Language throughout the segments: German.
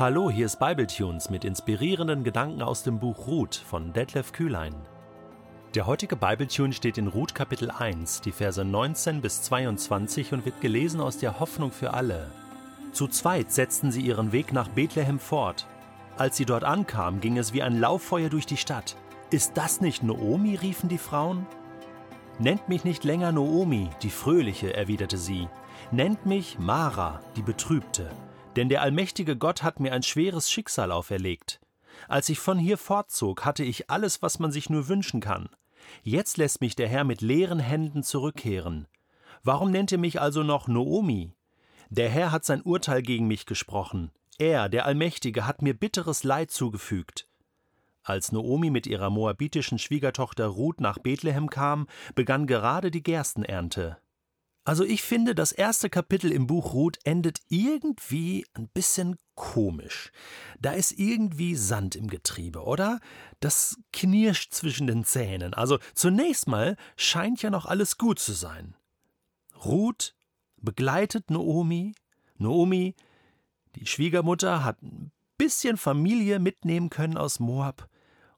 Hallo, hier ist Bibletunes mit inspirierenden Gedanken aus dem Buch Ruth von Detlef Kühlein. Der heutige Bibletune steht in Ruth Kapitel 1, die Verse 19 bis 22 und wird gelesen aus der Hoffnung für alle. Zu zweit setzten sie ihren Weg nach Bethlehem fort. Als sie dort ankamen, ging es wie ein Lauffeuer durch die Stadt. Ist das nicht Noomi? riefen die Frauen. Nennt mich nicht länger Noomi, die Fröhliche, erwiderte sie. Nennt mich Mara, die Betrübte denn der allmächtige Gott hat mir ein schweres Schicksal auferlegt. Als ich von hier fortzog, hatte ich alles, was man sich nur wünschen kann. Jetzt lässt mich der Herr mit leeren Händen zurückkehren. Warum nennt ihr mich also noch Noomi? Der Herr hat sein Urteil gegen mich gesprochen. Er, der Allmächtige, hat mir bitteres Leid zugefügt. Als Noomi mit ihrer moabitischen Schwiegertochter Ruth nach Bethlehem kam, begann gerade die Gerstenernte. Also ich finde, das erste Kapitel im Buch Ruth endet irgendwie ein bisschen komisch. Da ist irgendwie Sand im Getriebe, oder? Das knirscht zwischen den Zähnen. Also zunächst mal scheint ja noch alles gut zu sein. Ruth begleitet Noomi. Noomi, die Schwiegermutter, hat ein bisschen Familie mitnehmen können aus Moab.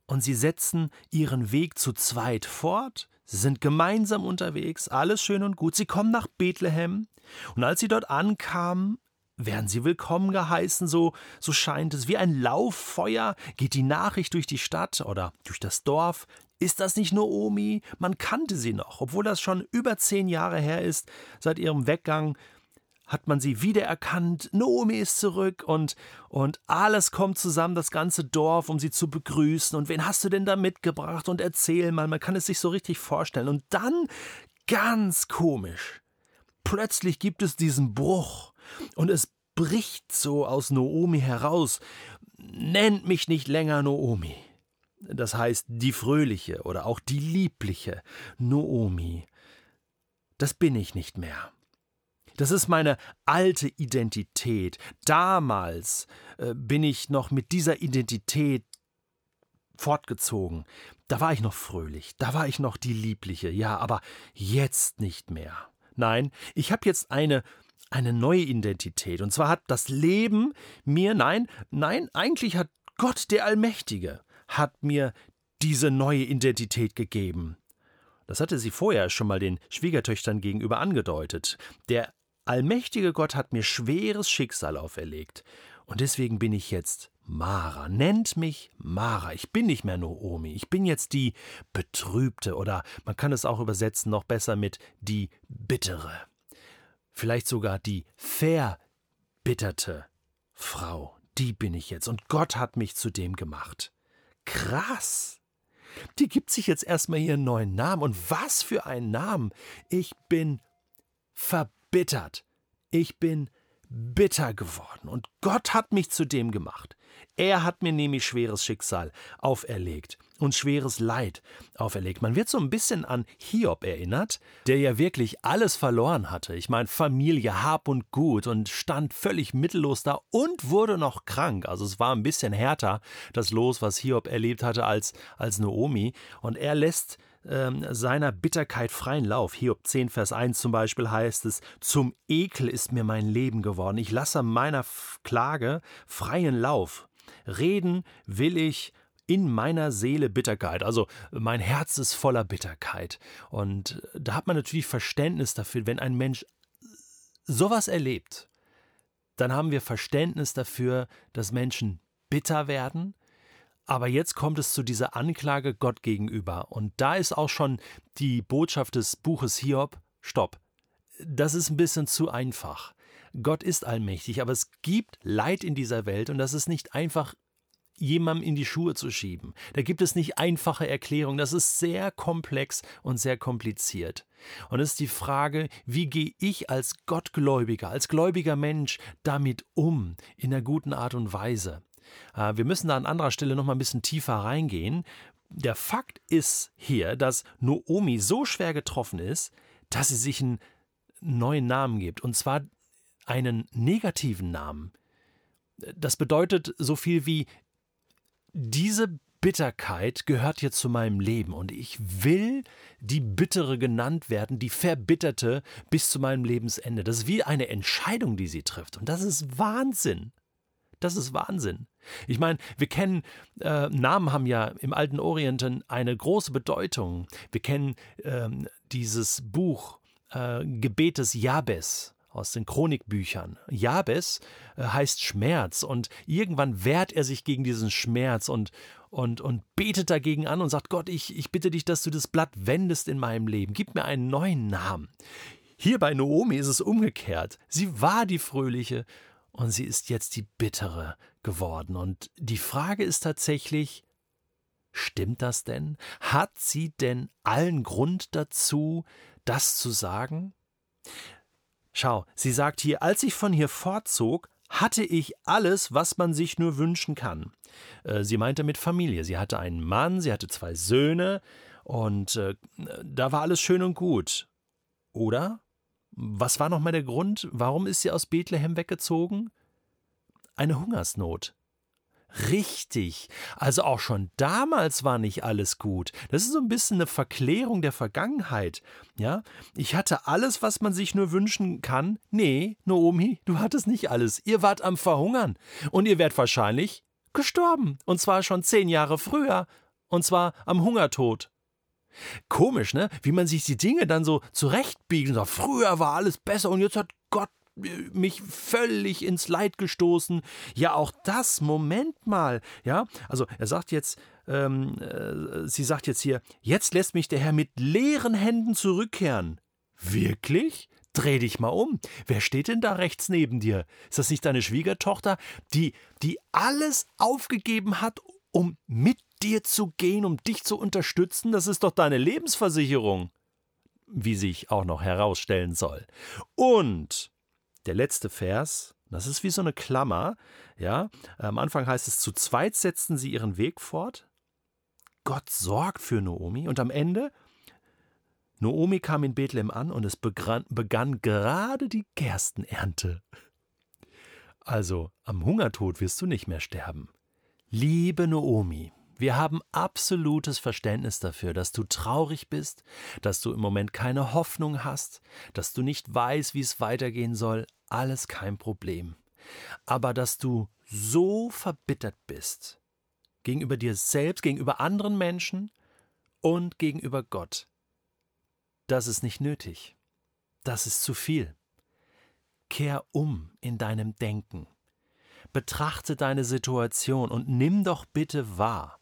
Und sie setzen ihren Weg zu zweit fort Sie sind gemeinsam unterwegs, alles schön und gut. Sie kommen nach Bethlehem und als sie dort ankamen, werden sie willkommen geheißen, so, so scheint es. Wie ein Lauffeuer geht die Nachricht durch die Stadt oder durch das Dorf. Ist das nicht nur Omi? Man kannte sie noch, obwohl das schon über zehn Jahre her ist, seit ihrem Weggang hat man sie wiedererkannt, Naomi ist zurück und, und alles kommt zusammen, das ganze Dorf, um sie zu begrüßen. Und wen hast du denn da mitgebracht? Und erzähl mal, man kann es sich so richtig vorstellen. Und dann, ganz komisch, plötzlich gibt es diesen Bruch und es bricht so aus Noomi heraus. Nennt mich nicht länger Noomi. Das heißt die fröhliche oder auch die liebliche Noomi. Das bin ich nicht mehr. Das ist meine alte Identität. Damals äh, bin ich noch mit dieser Identität fortgezogen. Da war ich noch fröhlich, da war ich noch die Liebliche, ja, aber jetzt nicht mehr. Nein, ich habe jetzt eine eine neue Identität. Und zwar hat das Leben mir, nein, nein, eigentlich hat Gott der Allmächtige, hat mir diese neue Identität gegeben. Das hatte sie vorher schon mal den Schwiegertöchtern gegenüber angedeutet. Der allmächtige Gott hat mir schweres Schicksal auferlegt, und deswegen bin ich jetzt Mara. Nennt mich Mara. Ich bin nicht mehr Noomi. Ich bin jetzt die Betrübte oder man kann es auch übersetzen noch besser mit die Bittere. Vielleicht sogar die verbitterte Frau. Die bin ich jetzt. Und Gott hat mich zu dem gemacht. Krass. Die gibt sich jetzt erstmal ihren neuen Namen. Und was für ein Namen. Ich bin verbittert verbittert. Ich bin bitter geworden und Gott hat mich zu dem gemacht. Er hat mir nämlich schweres Schicksal auferlegt und schweres Leid auferlegt. Man wird so ein bisschen an Hiob erinnert, der ja wirklich alles verloren hatte. Ich meine, Familie, Hab und Gut und stand völlig mittellos da und wurde noch krank. Also es war ein bisschen härter, das Los, was Hiob erlebt hatte, als, als Naomi. Und er lässt ähm, seiner Bitterkeit freien Lauf. Hiob 10, Vers 1 zum Beispiel heißt es, zum Ekel ist mir mein Leben geworden. Ich lasse meiner Klage freien Lauf. Reden will ich in meiner Seele Bitterkeit. Also mein Herz ist voller Bitterkeit. Und da hat man natürlich Verständnis dafür, wenn ein Mensch sowas erlebt, dann haben wir Verständnis dafür, dass Menschen bitter werden, aber jetzt kommt es zu dieser Anklage Gott gegenüber. Und da ist auch schon die Botschaft des Buches Hiob, stopp. Das ist ein bisschen zu einfach. Gott ist allmächtig, aber es gibt Leid in dieser Welt und das ist nicht einfach jemandem in die Schuhe zu schieben. Da gibt es nicht einfache Erklärungen, das ist sehr komplex und sehr kompliziert. Und es ist die Frage, wie gehe ich als Gottgläubiger, als gläubiger Mensch damit um, in einer guten Art und Weise. Äh, wir müssen da an anderer Stelle noch mal ein bisschen tiefer reingehen. Der Fakt ist hier, dass Noomi so schwer getroffen ist, dass sie sich einen neuen Namen gibt. Und zwar einen negativen Namen. Das bedeutet so viel wie, diese Bitterkeit gehört jetzt zu meinem Leben und ich will die Bittere genannt werden, die Verbitterte bis zu meinem Lebensende. Das ist wie eine Entscheidung, die sie trifft. Und das ist Wahnsinn. Das ist Wahnsinn. Ich meine, wir kennen, äh, Namen haben ja im alten Orient eine große Bedeutung. Wir kennen äh, dieses Buch äh, Gebetes Jabes aus den Chronikbüchern. Jabes äh, heißt Schmerz und irgendwann wehrt er sich gegen diesen Schmerz und, und, und betet dagegen an und sagt, Gott, ich, ich bitte dich, dass du das Blatt wendest in meinem Leben. Gib mir einen neuen Namen. Hier bei Naomi ist es umgekehrt. Sie war die Fröhliche und sie ist jetzt die Bittere geworden. Und die Frage ist tatsächlich, stimmt das denn? Hat sie denn allen Grund dazu, das zu sagen? Schau, sie sagt hier, als ich von hier fortzog, hatte ich alles, was man sich nur wünschen kann. Äh, sie meinte mit Familie. Sie hatte einen Mann, sie hatte zwei Söhne und äh, da war alles schön und gut. Oder? Was war nochmal der Grund? Warum ist sie aus Bethlehem weggezogen? Eine Hungersnot. Richtig. Also auch schon damals war nicht alles gut. Das ist so ein bisschen eine Verklärung der Vergangenheit. Ja, ich hatte alles, was man sich nur wünschen kann. Nee, Naomi, du hattest nicht alles. Ihr wart am Verhungern. Und ihr wärt wahrscheinlich gestorben. Und zwar schon zehn Jahre früher. Und zwar am Hungertod. Komisch, ne? Wie man sich die Dinge dann so zurechtbiegt und sagt, früher war alles besser und jetzt hat Gott mich völlig ins Leid gestoßen. Ja, auch das, Moment mal, ja. Also er sagt jetzt, ähm, äh, sie sagt jetzt hier, jetzt lässt mich der Herr mit leeren Händen zurückkehren. Wirklich? Dreh dich mal um. Wer steht denn da rechts neben dir? Ist das nicht deine Schwiegertochter, die, die alles aufgegeben hat, um mit dir zu gehen, um dich zu unterstützen? Das ist doch deine Lebensversicherung. Wie sich auch noch herausstellen soll. Und der letzte Vers, das ist wie so eine Klammer, ja. Am Anfang heißt es, zu zweit setzten sie ihren Weg fort. Gott sorgt für Naomi und am Ende, Naomi kam in Bethlehem an und es begann, begann gerade die Gerstenernte. Also, am Hungertod wirst du nicht mehr sterben. Liebe Naomi, wir haben absolutes Verständnis dafür, dass du traurig bist, dass du im Moment keine Hoffnung hast, dass du nicht weißt, wie es weitergehen soll. Alles kein Problem. Aber dass du so verbittert bist gegenüber dir selbst, gegenüber anderen Menschen und gegenüber Gott, das ist nicht nötig. Das ist zu viel. Kehr um in deinem Denken. Betrachte deine Situation und nimm doch bitte wahr,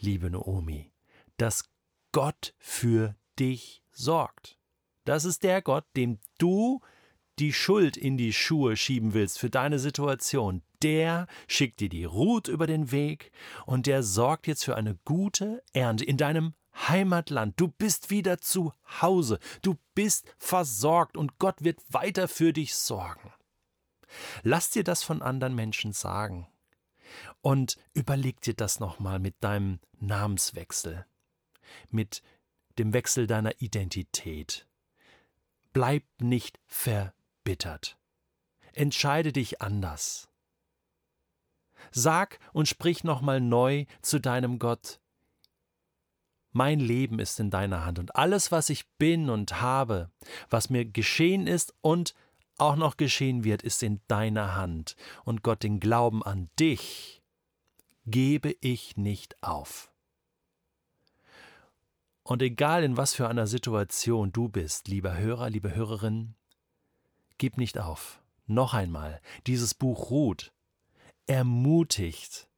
liebe Naomi, dass Gott für dich sorgt. Das ist der Gott, dem du die Schuld in die Schuhe schieben willst für deine Situation. Der schickt dir die Ruth über den Weg und der sorgt jetzt für eine gute Ernte in deinem Heimatland. Du bist wieder zu Hause. Du bist versorgt und Gott wird weiter für dich sorgen. Lass dir das von anderen Menschen sagen. Und überleg dir das nochmal mit deinem Namenswechsel, mit dem Wechsel deiner Identität. Bleib nicht verbittert. Entscheide dich anders. Sag und sprich nochmal neu zu deinem Gott. Mein Leben ist in deiner Hand und alles, was ich bin und habe, was mir geschehen ist und auch noch geschehen wird, ist in deiner Hand. Und Gott, den Glauben an dich gebe ich nicht auf. Und egal in was für einer Situation du bist, lieber Hörer, liebe Hörerin, gib nicht auf. Noch einmal, dieses Buch ruht, ermutigt,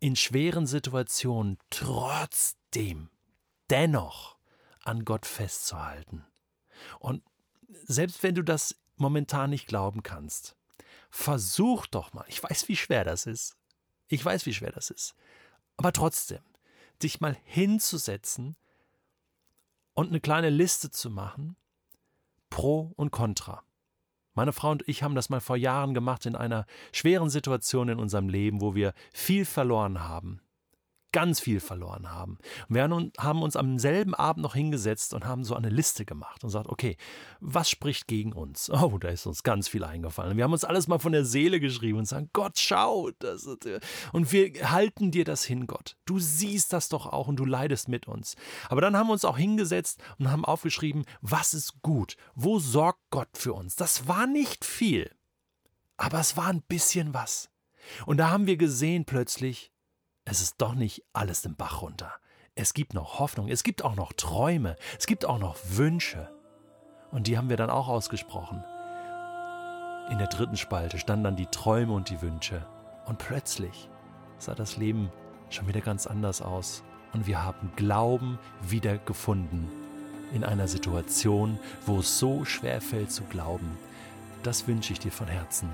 in schweren Situationen trotzdem, dennoch an Gott festzuhalten. Und selbst wenn du das momentan nicht glauben kannst, versuch doch mal, ich weiß, wie schwer das ist, ich weiß, wie schwer das ist, aber trotzdem, dich mal hinzusetzen und eine kleine Liste zu machen, pro und contra. Meine Frau und ich haben das mal vor Jahren gemacht in einer schweren Situation in unserem Leben, wo wir viel verloren haben ganz viel verloren haben. Und wir haben uns am selben Abend noch hingesetzt und haben so eine Liste gemacht und gesagt, okay, was spricht gegen uns? Oh, da ist uns ganz viel eingefallen. Wir haben uns alles mal von der Seele geschrieben und sagen, Gott, schau. Das, und wir halten dir das hin, Gott. Du siehst das doch auch und du leidest mit uns. Aber dann haben wir uns auch hingesetzt und haben aufgeschrieben, was ist gut? Wo sorgt Gott für uns? Das war nicht viel. Aber es war ein bisschen was. Und da haben wir gesehen plötzlich, es ist doch nicht alles im Bach runter. Es gibt noch Hoffnung, es gibt auch noch Träume, es gibt auch noch Wünsche. Und die haben wir dann auch ausgesprochen. In der dritten Spalte standen dann die Träume und die Wünsche. Und plötzlich sah das Leben schon wieder ganz anders aus. Und wir haben Glauben wieder gefunden in einer Situation, wo es so schwer fällt zu glauben. Das wünsche ich dir von Herzen.